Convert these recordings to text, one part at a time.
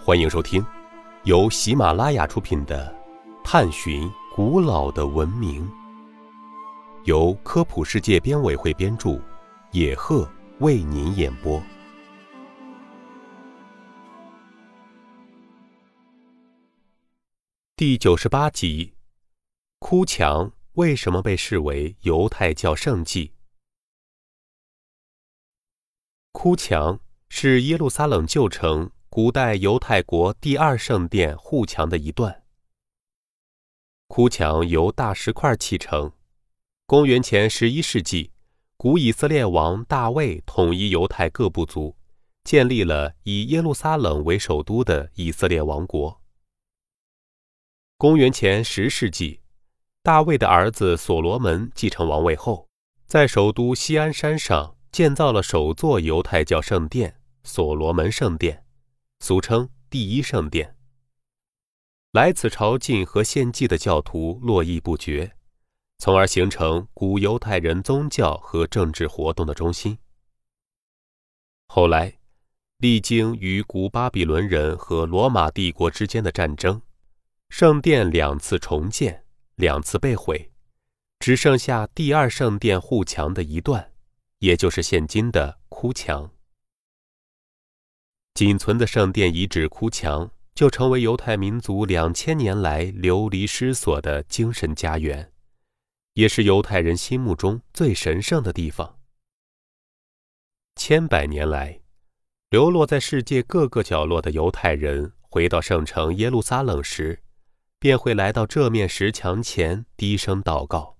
欢迎收听由喜马拉雅出品的《探寻古老的文明》，由科普世界编委会编著，野鹤为您演播。第九十八集：哭墙为什么被视为犹太教圣迹？哭墙是耶路撒冷旧城古代犹太国第二圣殿护墙的一段。哭墙由大石块砌成。公元前十一世纪，古以色列王大卫统一犹太各部族，建立了以耶路撒冷为首都的以色列王国。公元前十世纪，大卫的儿子所罗门继承王位后，在首都锡安山上。建造了首座犹太教圣殿——所罗门圣殿，俗称第一圣殿。来此朝觐和献祭的教徒络绎不绝，从而形成古犹太人宗教和政治活动的中心。后来，历经与古巴比伦人和罗马帝国之间的战争，圣殿两次重建，两次被毁，只剩下第二圣殿护墙的一段。也就是现今的哭墙，仅存的圣殿遗址哭墙，就成为犹太民族两千年来流离失所的精神家园，也是犹太人心目中最神圣的地方。千百年来，流落在世界各个角落的犹太人回到圣城耶路撒冷时，便会来到这面石墙前低声祷告。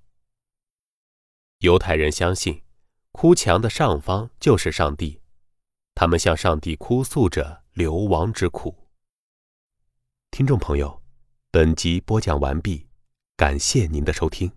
犹太人相信。哭墙的上方就是上帝，他们向上帝哭诉着流亡之苦。听众朋友，本集播讲完毕，感谢您的收听。